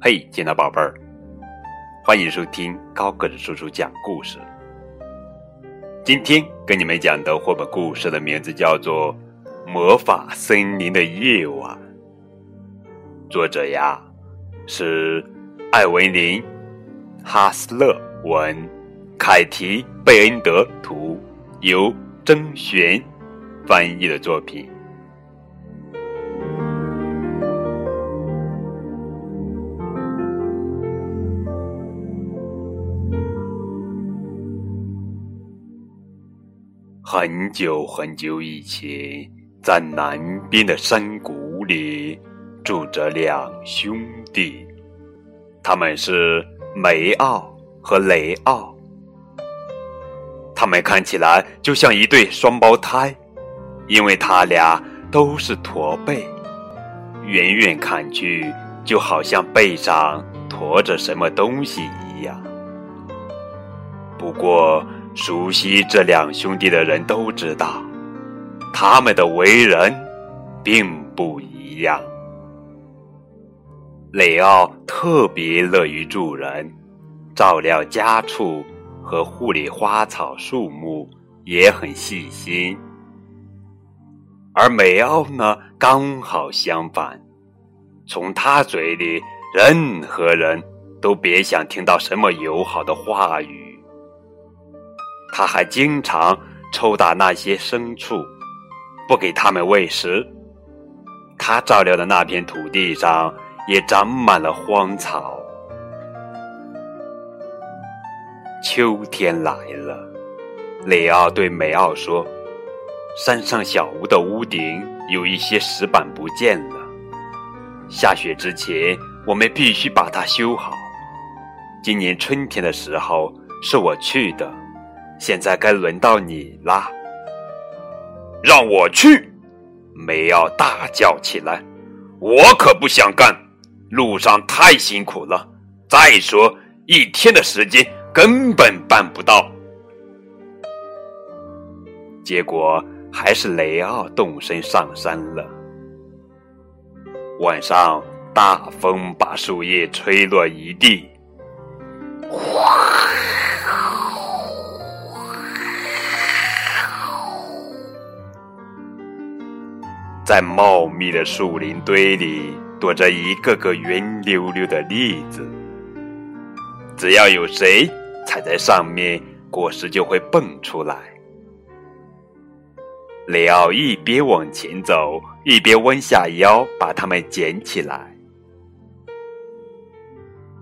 嘿，亲爱的宝贝儿，欢迎收听高个子叔叔讲故事。今天跟你们讲的绘本故事的名字叫做《魔法森林的夜晚》，作者呀是艾文林·哈斯勒文，凯提·贝恩德图，由曾璇翻译的作品。很久很久以前，在南边的山谷里，住着两兄弟，他们是梅奥和雷奥。他们看起来就像一对双胞胎，因为他俩都是驼背，远远看去就好像背上驮着什么东西一样。不过，熟悉这两兄弟的人都知道，他们的为人并不一样。雷奥特别乐于助人，照料家畜和护理花草树木也很细心。而梅奥呢，刚好相反，从他嘴里，任何人都别想听到什么友好的话语。他还经常抽打那些牲畜，不给他们喂食。他照料的那片土地上也长满了荒草。秋天来了，雷奥对梅奥说：“山上小屋的屋顶有一些石板不见了，下雪之前我们必须把它修好。今年春天的时候是我去的。”现在该轮到你啦！让我去！梅奥大叫起来：“我可不想干，路上太辛苦了。再说，一天的时间根本办不到。”结果还是雷奥动身上山了。晚上，大风把树叶吹落一地。在茂密的树林堆里，躲着一个个圆溜溜的栗子。只要有谁踩在上面，果实就会蹦出来。雷奥一边往前走，一边弯下腰把它们捡起来。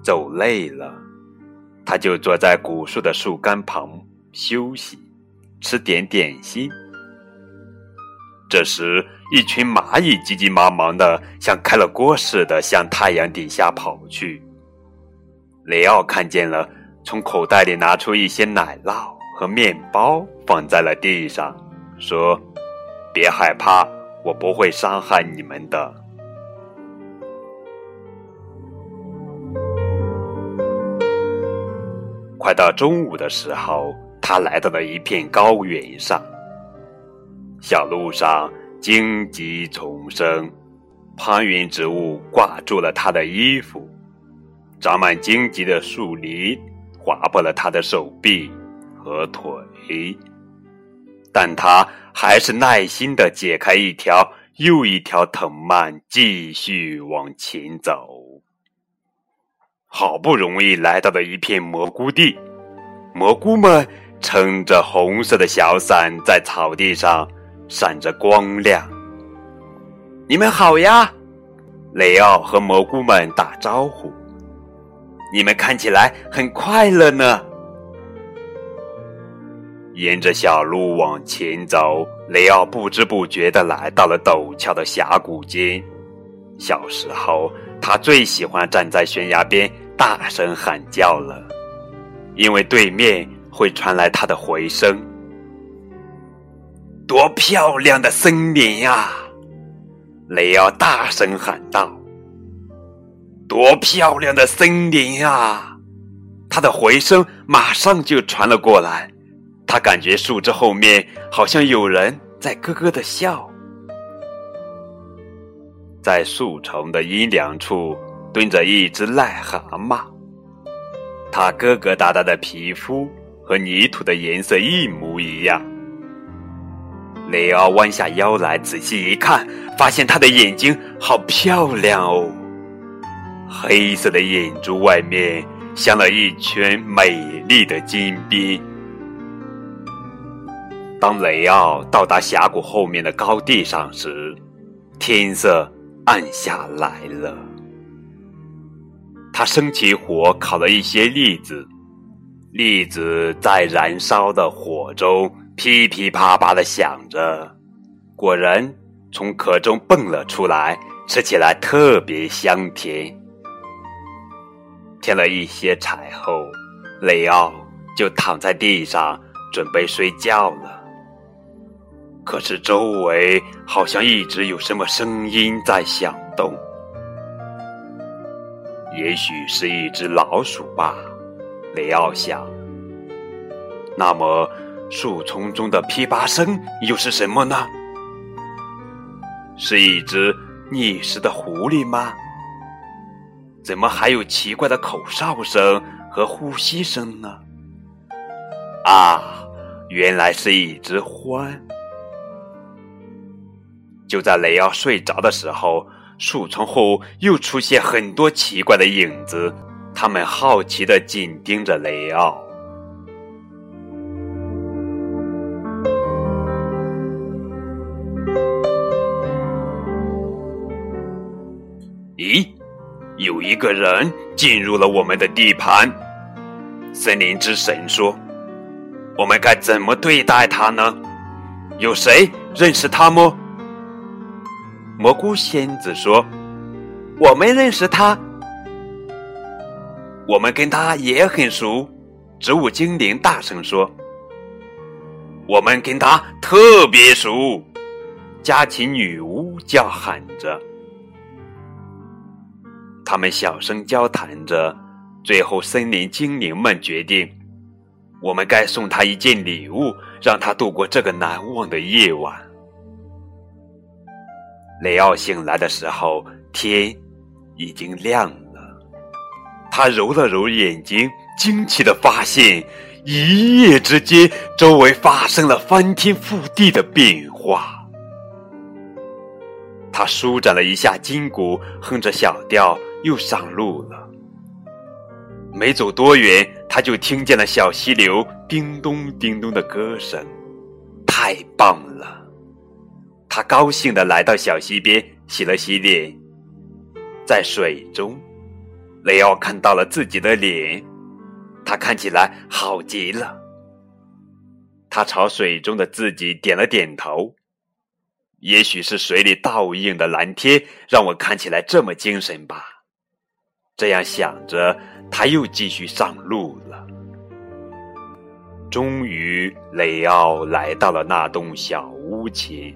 走累了，他就坐在古树的树干旁休息，吃点点心。这时，一群蚂蚁急急忙忙的，像开了锅似的向太阳底下跑去。雷奥看见了，从口袋里拿出一些奶酪和面包，放在了地上，说：“别害怕，我不会伤害你们的。”快到中午的时候，他来到了一片高原上。小路上荆棘丛生，攀援植物挂住了他的衣服，长满荆棘的树林划破了他的手臂和腿，但他还是耐心的解开一条又一条藤蔓，继续往前走。好不容易来到了一片蘑菇地，蘑菇们撑着红色的小伞，在草地上。闪着光亮。你们好呀，雷奥和蘑菇们打招呼。你们看起来很快乐呢。沿着小路往前走，雷奥不知不觉的来到了陡峭的峡谷间。小时候，他最喜欢站在悬崖边大声喊叫了，因为对面会传来他的回声。多漂亮的森林呀！雷奥大声喊道：“多漂亮的森林啊！”他的回声马上就传了过来。他感觉树枝后面好像有人在咯咯的笑。在树丛的阴凉处蹲着一只癞蛤蟆，它疙疙瘩瘩的皮肤和泥土的颜色一模一样。雷奥弯下腰来仔细一看，发现他的眼睛好漂亮哦，黑色的眼珠外面镶了一圈美丽的金边。当雷奥到达峡谷后面的高地上时，天色暗下来了。他生起火，烤了一些栗子，栗子在燃烧的火中噼噼啪啪的响着，果然从壳中蹦了出来，吃起来特别香甜。添了一些柴后，雷奥就躺在地上准备睡觉了。可是周围好像一直有什么声音在响动，也许是一只老鼠吧，雷奥想。那么树丛中的噼啪声又是什么呢？是一只觅食的狐狸吗？怎么还有奇怪的口哨声和呼吸声呢？啊，原来是一只獾。就在雷奥睡着的时候，树丛后又出现很多奇怪的影子，他们好奇的紧盯着雷奥。有一个人进入了我们的地盘。森林之神说：“我们该怎么对待他呢？有谁认识他吗？”蘑菇仙子说：“我们认识他，我们跟他也很熟。”植物精灵大声说：“我们跟他特别熟。”家禽女巫叫喊着，他们小声交谈着。最后，森林精灵们决定，我们该送他一件礼物，让他度过这个难忘的夜晚。雷奥醒来的时候，天已经亮了。他揉了揉眼睛，惊奇的发现，一夜之间，周围发生了翻天覆地的变化。他舒展了一下筋骨，哼着小调，又上路了。没走多远，他就听见了小溪流叮咚叮咚的歌声，太棒了！他高兴的来到小溪边，洗了洗脸。在水中，雷奥看到了自己的脸，他看起来好极了。他朝水中的自己点了点头。也许是水里倒映的蓝天让我看起来这么精神吧。这样想着，他又继续上路了。终于，雷奥来到了那栋小屋前。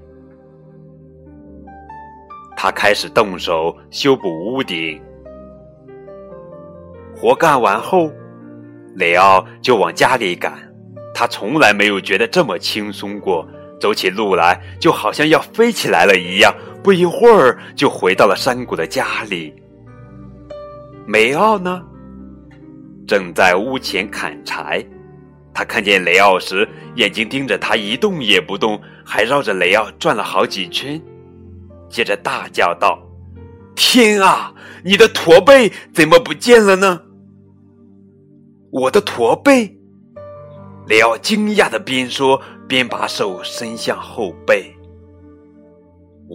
他开始动手修补屋顶，活干完后，雷奥就往家里赶。他从来没有觉得这么轻松过，走起路来就好像要飞起来了一样。不一会儿，就回到了山谷的家里。梅奥呢，正在屋前砍柴。他看见雷奥时，眼睛盯着他，一动也不动，还绕着雷奥转了好几圈。接着大叫道：“天啊，你的驼背怎么不见了呢？”我的驼背，雷奥惊讶的边说边把手伸向后背。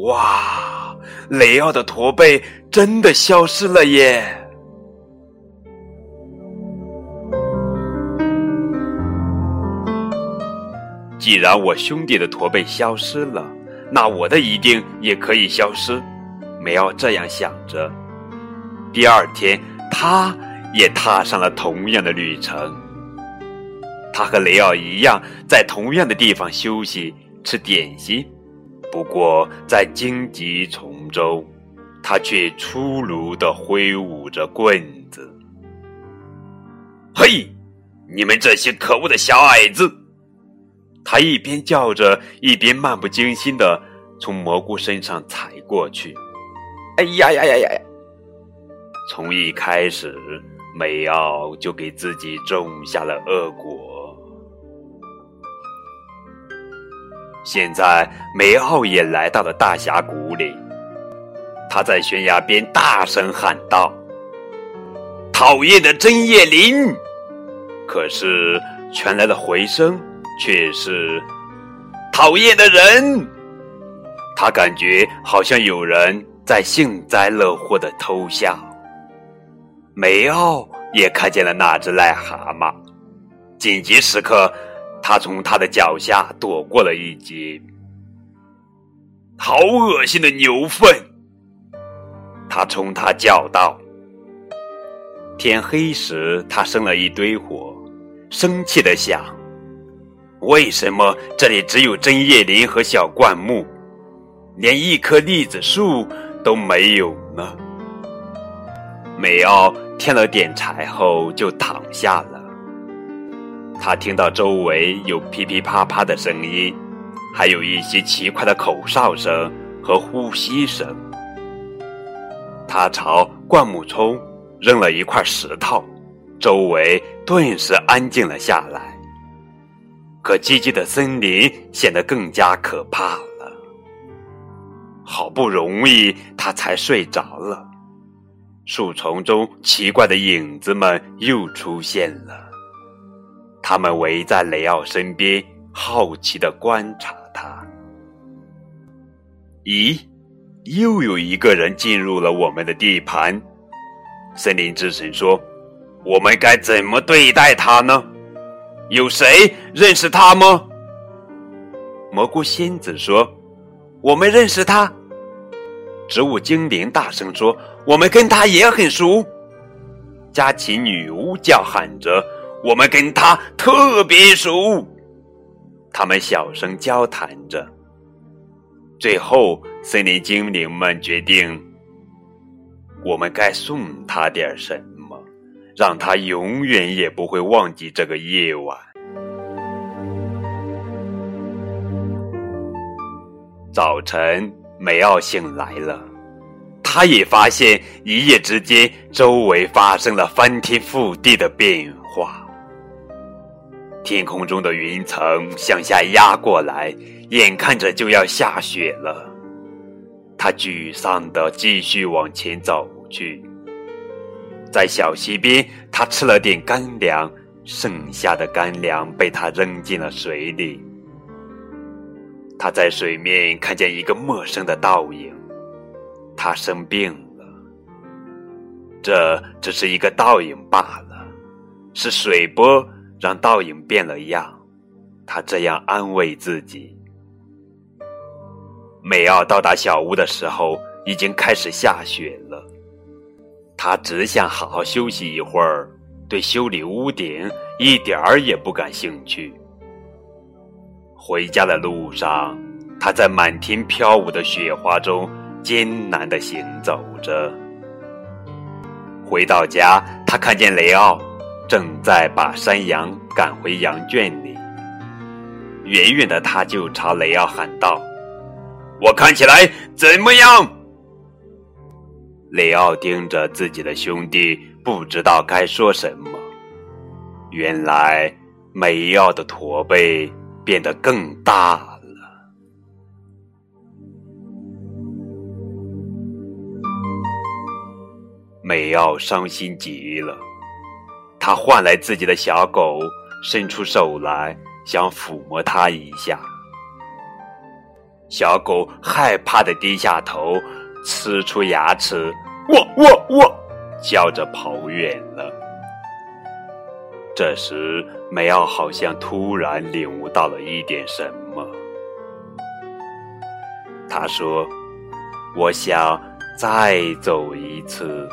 哇，雷奥的驼背真的消失了耶！既然我兄弟的驼背消失了。那我的一定也可以消失，梅奥这样想着。第二天，他也踏上了同样的旅程。他和雷奥一样，在同样的地方休息、吃点心。不过，在荆棘丛中，他却粗鲁地挥舞着棍子。嘿，你们这些可恶的小矮子！他一边叫着，一边漫不经心的从蘑菇身上踩过去。哎呀呀呀呀呀！从一开始，梅奥就给自己种下了恶果。现在，梅奥也来到了大峡谷里，他在悬崖边大声喊道：“讨厌的针叶林！”可是，传来了回声却是：“讨厌的人！”他感觉好像有人在幸灾乐祸的偷笑。梅奥也看见了那只癞蛤蟆，紧急时刻，他从他的脚下躲过了一劫。好恶心的牛粪！他冲他叫道。天黑时，他生了一堆火，生气的想：为什么这里只有针叶林和小灌木，连一棵栗子树都没有呢？梅奥。添了点柴后，就躺下了。他听到周围有噼噼啪啪的声音，还有一些奇怪的口哨声和呼吸声。他朝灌木丛扔了一块石头，周围顿时安静了下来。可寂寂的森林显得更加可怕了。好不容易，他才睡着了。树丛中奇怪的影子们又出现了，他们围在雷奥身边，好奇的观察他。咦，又有一个人进入了我们的地盘。森林之神说：“我们该怎么对待他呢？有谁认识他吗？”蘑菇仙子说：“我们认识他。”植物精灵大声说。我们跟他也很熟，佳琪女巫叫喊着：“我们跟他特别熟。”他们小声交谈着。最后，森林精灵们决定：我们该送他点什，让他永远也不会忘记这个夜晚。早晨，梅奥醒来了。他也发现一夜之间，周围发生了翻天覆地的变化。天空中的云层向下压过来，眼看着就要下雪了。他沮丧的继续往前走去。在小溪边，他吃了点干粮，剩下的干粮被他扔进了水里。他在水面看见一个陌生的倒影。他生病了，这只是一个倒影罢了，是水波让倒影变了样。他这样安慰自己。美奥到达小屋的时候，已经开始下雪了。他只想好好休息一会儿，对修理屋顶一点儿也不感兴趣。回家的路上，他在满天飘舞的雪花中。艰难的行走着，回到家，他看见雷奥正在把山羊赶回羊圈里。远远的，他就朝雷奥喊道：“我看起来怎么样？”雷奥盯着自己的兄弟，不知道该说什么。原来，梅奥的驼背变得更大了。美奥伤心极了，他唤来自己的小狗，伸出手来想抚摸它一下。小狗害怕的低下头，呲出牙齿，喔喔喔，叫着跑远了。这时，梅奥好像突然领悟到了一点什么，他说：“我想再走一次。”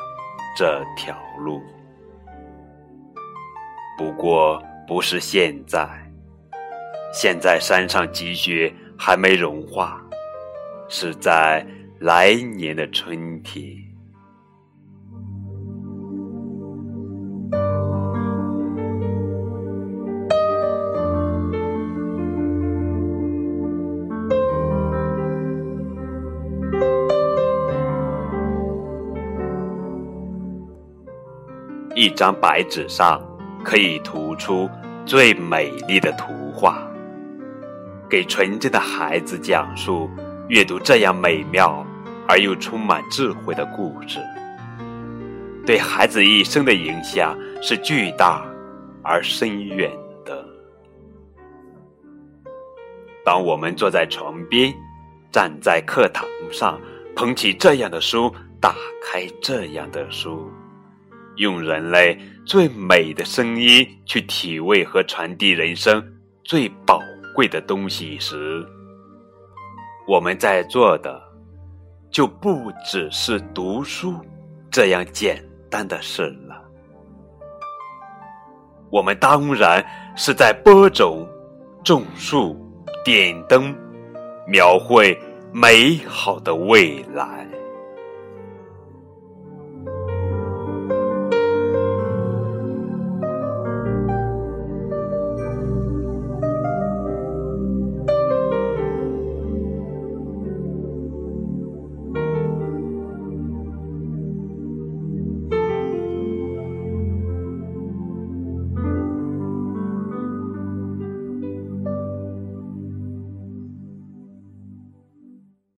这条路，不过不是现在。现在山上积雪还没融化，是在来年的春天。一张白纸上可以涂出最美丽的图画。给纯真的孩子讲述、阅读这样美妙而又充满智慧的故事，对孩子一生的影响是巨大而深远的。当我们坐在床边，站在课堂上，捧起这样的书，打开这样的书，用人类最美的声音去体味和传递人生最宝。贵的东西时，我们在做的就不只是读书这样简单的事了。我们当然是在播种、种树、点灯，描绘美好的未来。